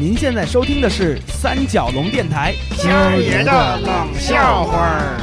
您现在收听的是三角龙电台，今爷的冷笑话儿。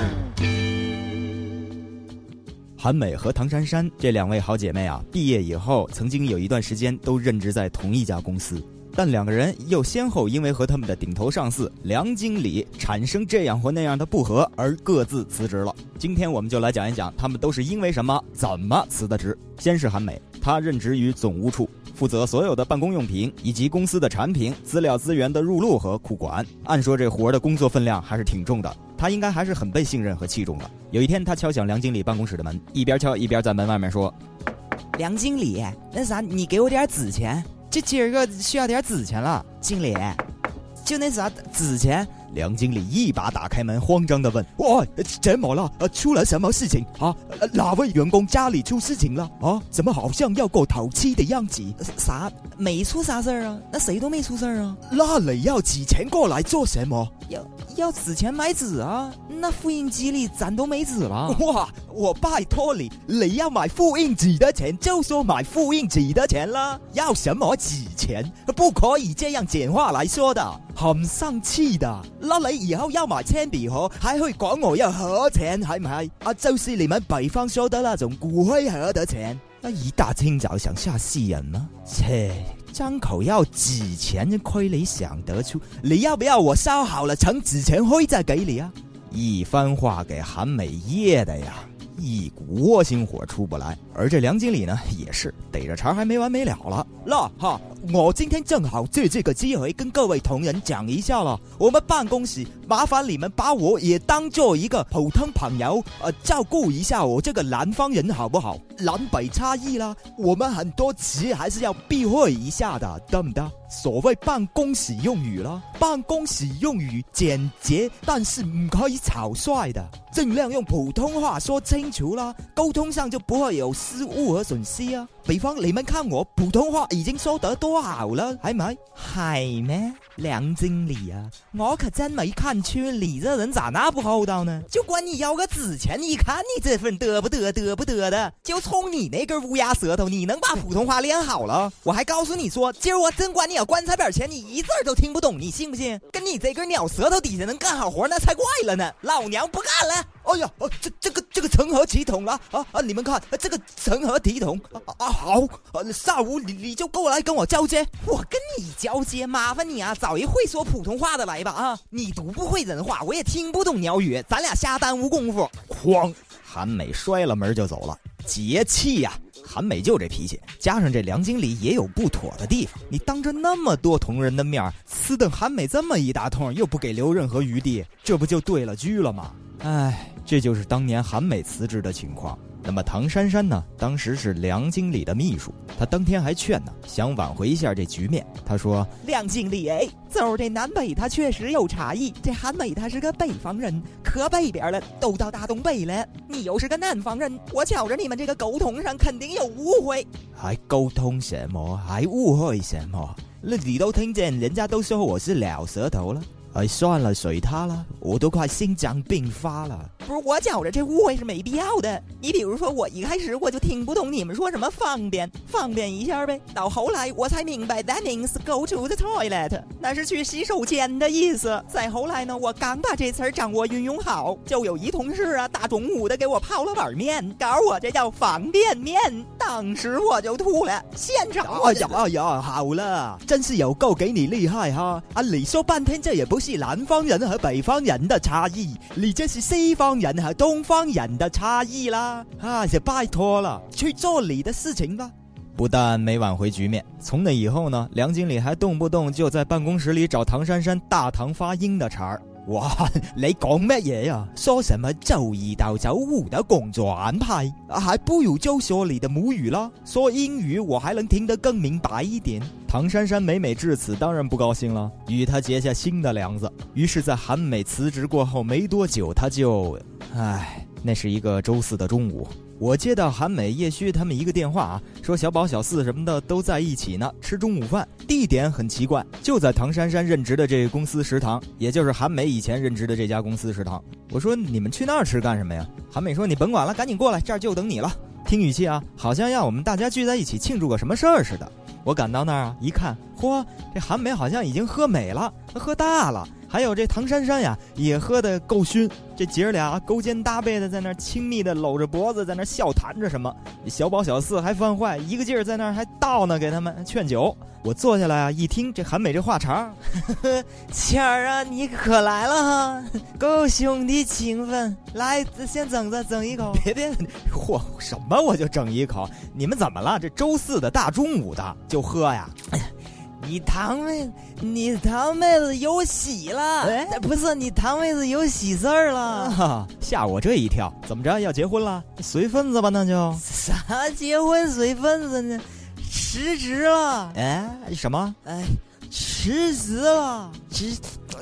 韩美和唐珊珊这两位好姐妹啊，毕业以后曾经有一段时间都任职在同一家公司，但两个人又先后因为和他们的顶头上司梁经理产生这样或那样的不和而各自辞职了。今天我们就来讲一讲他们都是因为什么、怎么辞的职。先是韩美，她任职于总务处。负责所有的办公用品以及公司的产品、资料资源的入录和库管。按说这活儿的工作分量还是挺重的，他应该还是很被信任和器重的。有一天，他敲响梁经理办公室的门，一边敲一边在门外面说：“梁经理，那啥，你给我点纸钱，这今儿个需要点纸钱了。经理，就那啥纸钱。”梁经理一把打开门，慌张的问：“哇，怎么了？呃，出了什么事情啊？哪位员工家里出事情了？啊？怎么好像要过头七的样子？啥？没出啥事儿啊？那谁都没出事儿啊？那你要纸钱过来做什么？要要纸钱买纸啊？那复印机里咱都没纸了。哇！我拜托你，你要买复印纸的钱就说买复印纸的钱啦，要什么纸钱？不可以这样简化来说的，很生气的。”那你以后要买铅笔盒，还会管我要盒钱，系唔系？啊，就是你们北方说的那种骨灰盒的钱。那一大清早想吓死人吗？切，张口要纸钱，亏你想得出。你要不要我烧好了成纸钱灰再给你啊？一番话给韩美噎的呀。一股窝心火出不来，而这梁经理呢，也是逮着茬还没完没了了。那哈，我今天正好借这个机会跟各位同仁讲一下了，我们办公室麻烦你们把我也当做一个普通朋友，呃，照顾一下我这个南方人好不好？南北差异啦，我们很多词还是要避讳一下的，得不得？所谓办公室用语了，办公室用语简洁，但是唔可以草率的，尽量用普通话说清楚啦，沟通上就不会有失误和损失啊。比方你们看我普通话已经说得多好了，係咪？係咩？梁经理啊，我可真没看出你这人咋那不厚道呢？就管你要个纸钱，一看你这份嘚不嘚嘚不嘚的，就冲你那根乌鸦舌头，你能把普通话练好了？我还告诉你说，今儿我真管你要棺材板钱，你一字都听不懂，你信不信？跟你这根鸟舌头底下能干好活，那才怪了呢！老娘不干了！哎呀，这这个这个成何体统了？啊啊！你们看，这个成何体统？啊啊好，下午你你就过来跟我交接，我跟你交接，麻烦你啊！找一会说普通话的来吧啊！你读不会人话，我也听不懂鸟语，咱俩瞎耽误功夫。哐！韩美摔了门就走了，节气呀！韩美就这脾气，加上这梁经理也有不妥的地方。你当着那么多同仁的面呲瞪韩美这么一大通，又不给留任何余地，这不就对了狙了吗？唉，这就是当年韩美辞职的情况。那么唐珊珊呢？当时是梁经理的秘书，她当天还劝呢，想挽回一下这局面。她说：“梁经理，哎，走这南北他确实有差异。这韩美他是个北方人，可北边了，都到大东北了。你又是个南方人，我瞧着你们这个沟通上肯定有误会。还沟通什么？还误会什么？那你都听见人家都说我是老舌头了。”哎，算了，随他了，我都快心脏病发了。不是我觉着这误会是没必要的。你比如说，我一开始我就听不懂你们说什么方便，方便一下呗。到后来我才明白，that means go to the toilet，那是去洗手间的意思。再后来呢，我刚把这词儿掌握运用好，就有一同事啊，大中午的给我泡了碗面，告诉我这叫方便面。当时我就吐了，现场。哎呀哎呀，好了，真是有够给你厉害哈！啊，你说半天这也不。是南方人和北方人的差异，你这是西方人和东方人的差异啦！啊，也拜托了，去做你的事情吧。不但没挽回局面，从那以后呢，梁经理还动不动就在办公室里找唐珊珊大唐发音的茬儿。哇，你讲乜嘢呀？说什么周一到周五的工作安排？还不如就说你的母语啦。说英语我还能听得更明白一点。唐珊珊每每至此，当然不高兴了，与他结下新的梁子。于是，在韩美辞职过后没多久，他就，唉，那是一个周四的中午。我接到韩美、叶虚他们一个电话啊，说小宝、小四什么的都在一起呢，吃中午饭。地点很奇怪，就在唐珊珊任职的这个公司食堂，也就是韩美以前任职的这家公司食堂。我说你们去那儿吃干什么呀？韩美说你甭管了，赶紧过来，这儿就等你了。听语气啊，好像要我们大家聚在一起庆祝个什么事儿似的。我赶到那儿啊，一看，嚯，这韩美好像已经喝美了，喝大了。还有这唐珊珊呀，也喝得够熏。这姐儿俩勾肩搭背的在那儿亲密的搂着脖子，在那儿笑谈着什么。小宝小四还犯坏，一个劲儿在那儿还倒呢，给他们劝酒。我坐下来啊，一听这韩美这话茬，谦儿啊，你可来了哈，够兄弟情分。来，先整着，整一口。别别，嚯，什么我就整一口？你们怎么了？这周四的大中午的就喝呀？你堂妹，你堂妹子有喜了？哎，不是，你堂妹子有喜事儿了，吓我这一跳。怎么着，要结婚了？随份子吧，那就啥结婚随份子呢？辞职了？哎，什么？哎，辞职了？辞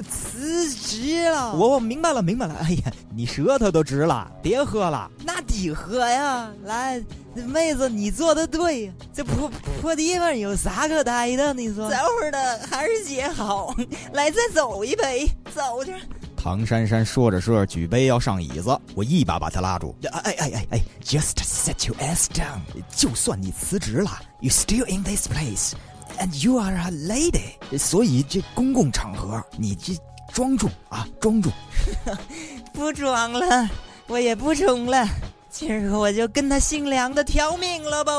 辞职了？我我明白了，明白了。哎呀，你舌头都直了，别喝了。那得喝呀，来。妹子，你做的对呀，这破破地方有啥可待的？你说，这会儿的还是姐好。来，再走一杯，走去。唐珊珊说着说着，举杯要上椅子，我一把把她拉住。哎哎哎哎，Just set your ass down。就算你辞职了，You still in this place，and you are a lady。所以这公共场合，你这装住啊，装住。不装了，我也不冲了。今儿个我就跟他姓梁的挑命了不？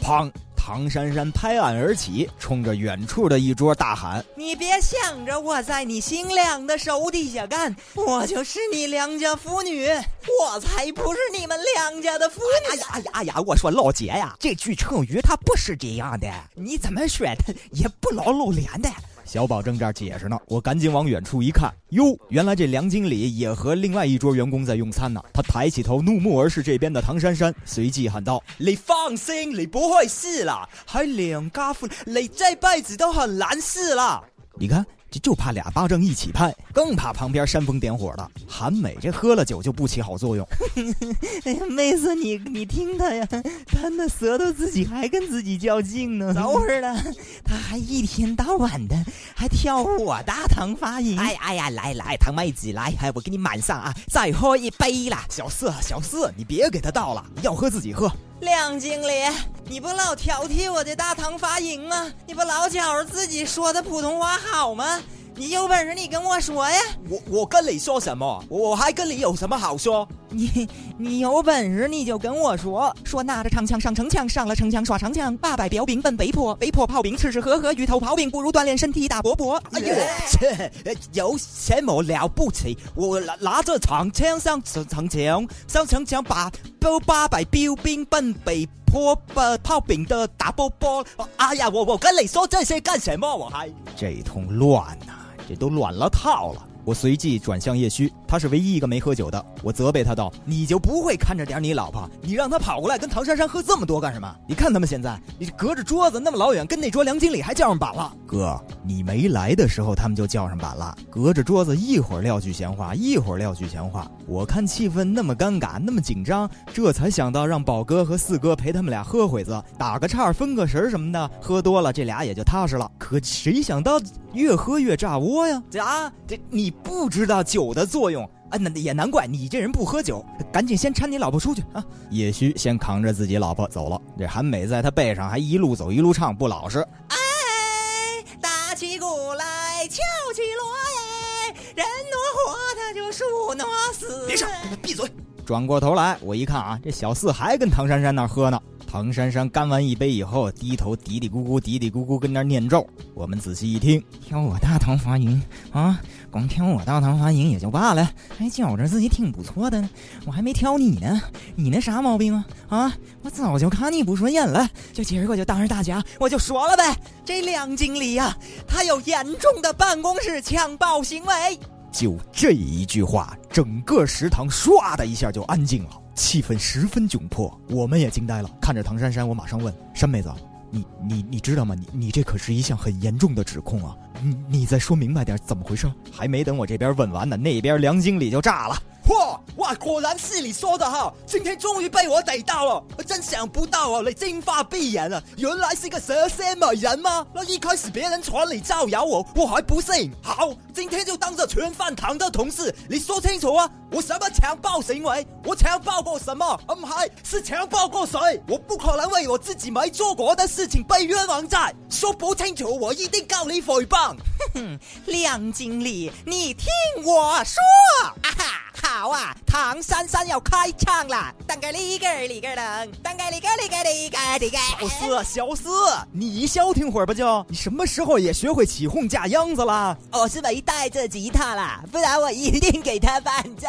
砰！唐珊珊拍案而起，冲着远处的一桌大喊：“你别想着我在你姓梁的手底下干，我就是你梁家妇女，我才不是你们梁家的妇女！”哎呀呀呀！我说老姐呀，这句成语它不是这样的，你怎么说它也不老露脸的。小宝正这儿解释呢，我赶紧往远处一看，哟，原来这梁经理也和另外一桌员工在用餐呢。他抬起头，怒目而视这边的唐珊珊，随即喊道：“你放心，你不会是啦，还梁家富，你这辈子都很难死啦。”你看。这就怕俩巴掌一起拍，更怕旁边煽风点火的韩美。这喝了酒就不起好作用。哎呀，妹子，你你听他呀，他那舌头自己还跟自己较劲呢。等会儿了，他还一天到晚的还挑我大堂发言。哎哎呀，来来，唐妹子来，我给你满上啊，再喝一杯啦。小四小四，你别给他倒了，要喝自己喝。梁经理，你不老挑剔我的大唐发音吗？你不老觉着自己说的普通话好吗？你有本事你跟我说呀！我我跟你说什么？我还跟你有什么好说？你你有本事你就跟我说，说拿着长枪上城墙，上了城墙耍长枪，八百标兵奔北坡，北坡炮兵吃吃喝喝，鱼头炮兵不如锻炼身体打波波。哎呦，切，有什么了不起？我拿拿着长枪上城城墙，上城墙把八八百标兵奔北坡，把炮兵的打波波。哎呀，我我跟你说这些干什么？我还这一通乱呐！这都乱了套了。我随即转向叶虚，他是唯一一个没喝酒的。我责备他道：“你就不会看着点你老婆？你让他跑过来跟唐珊珊喝这么多干什么？你看他们现在，你隔着桌子那么老远，跟那桌梁经理还叫上板了。哥，你没来的时候他们就叫上板了。隔着桌子一会儿撂句闲话，一会儿撂句闲话。我看气氛那么尴尬，那么紧张，这才想到让宝哥和四哥陪他们俩喝会子，打个岔，分个神什么的。喝多了这俩也就踏实了。可谁想到越喝越炸窝呀？这啊，这你。不知道酒的作用啊，那也难怪你这人不喝酒。赶紧先搀你老婆出去啊！叶虚先扛着自己老婆走了，这韩美在他背上还一路走一路唱，不老实。哎，打起鼓来敲起锣哎，人挪活他就树挪死。别上，闭嘴！转过头来，我一看啊，这小四还跟唐珊珊那喝呢。唐珊珊干完一杯以后，低头嘀嘀咕咕、嘀嘀咕咕跟那念咒。我们仔细一听，挑我大唐发音啊，光挑我大唐发音也就罢了，还觉着自己挺不错的呢。我还没挑你呢，你那啥毛病啊？啊，我早就看你不顺眼了，就今儿个就当着大家我就说了呗。这梁经理呀，他有严重的办公室强暴行为。就这一句话，整个食堂唰的一下就安静了。气氛十分窘迫，我们也惊呆了。看着唐珊珊，我马上问珊妹子：“你你你知道吗？你你这可是一项很严重的指控啊！你你再说明白点，怎么回事？”还没等我这边问完呢，那边梁经理就炸了：“嚯，哇，果然是你说的哈！今天终于被我逮到了，真想不到哦，你金发碧眼啊，原来是个蛇蝎美人吗？那一开始别人传你造谣我，我还不信。好，今天就当着全饭堂的同事，你说清楚啊！我什么强暴行为？我强暴过什么？唔係，是强暴过谁？我不可能为我自己没做过的事情被冤枉债。说不清楚，我一定告你诽谤。哼哼，梁经理，你听我说，哈。好啊，唐珊珊要开唱了！当个里个里个噔，当个里个里个里个里个。小四，小四，你消停会儿吧就。你什么时候也学会起哄架秧子了？我是没带着吉他啦，不然我一定给他伴奏。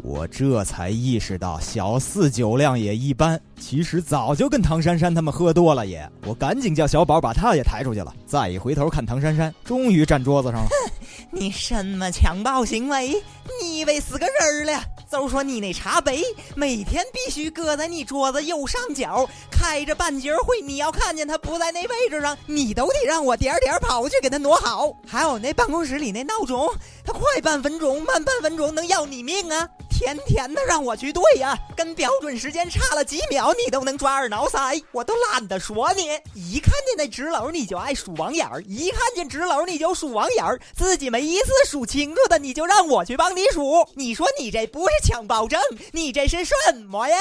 我这才意识到，小四酒量也一般。其实早就跟唐珊珊他们喝多了也。我赶紧叫小宝把他也抬出去了。再一回头看唐珊珊，终于站桌子上了。你什么强暴行为？你以为死个人儿了？就说你那茶杯，每天必须搁在你桌子右上角，开着半截会，你要看见它不在那位置上，你都得让我点点跑去给它挪好。还有那办公室里那闹钟，它快半分钟，慢半分钟，能要你命啊！天天的让我去对呀，跟标准时间差了几秒，你都能抓耳挠腮，我都懒得说你。一看见那纸篓你就爱数网眼儿，一看见纸篓你就数网眼儿，自己没一次数清楚的，你就让我去帮你数。你说你这不是强暴症，你这是什么呀？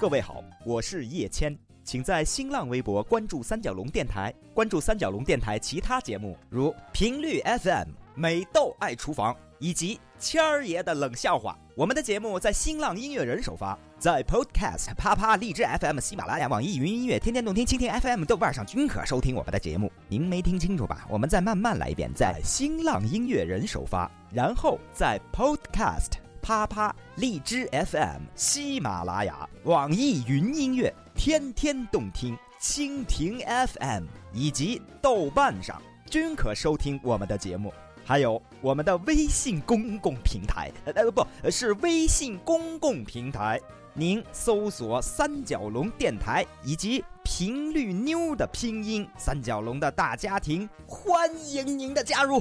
各位好，我是叶谦，请在新浪微博关注三角龙电台，关注三角龙电台其他节目，如频率 FM。美豆爱厨房以及谦儿爷的冷笑话，我们的节目在新浪音乐人首发，在 Podcast、啪啪、荔枝 FM、喜马拉雅、网易云音乐、天天动听、蜻蜓 FM、豆瓣上均可收听我们的节目。您没听清楚吧？我们再慢慢来一遍，在新浪音乐人首发，然后在 Podcast、啪啪、荔枝 FM、喜马拉雅、网易云音乐、天天动听、蜻蜓 FM 以及豆瓣上均可收听我们的节目。还有我们的微信公共平台，呃，不是微信公共平台，您搜索“三角龙电台”以及“频率妞”的拼音“三角龙”的大家庭，欢迎您的加入。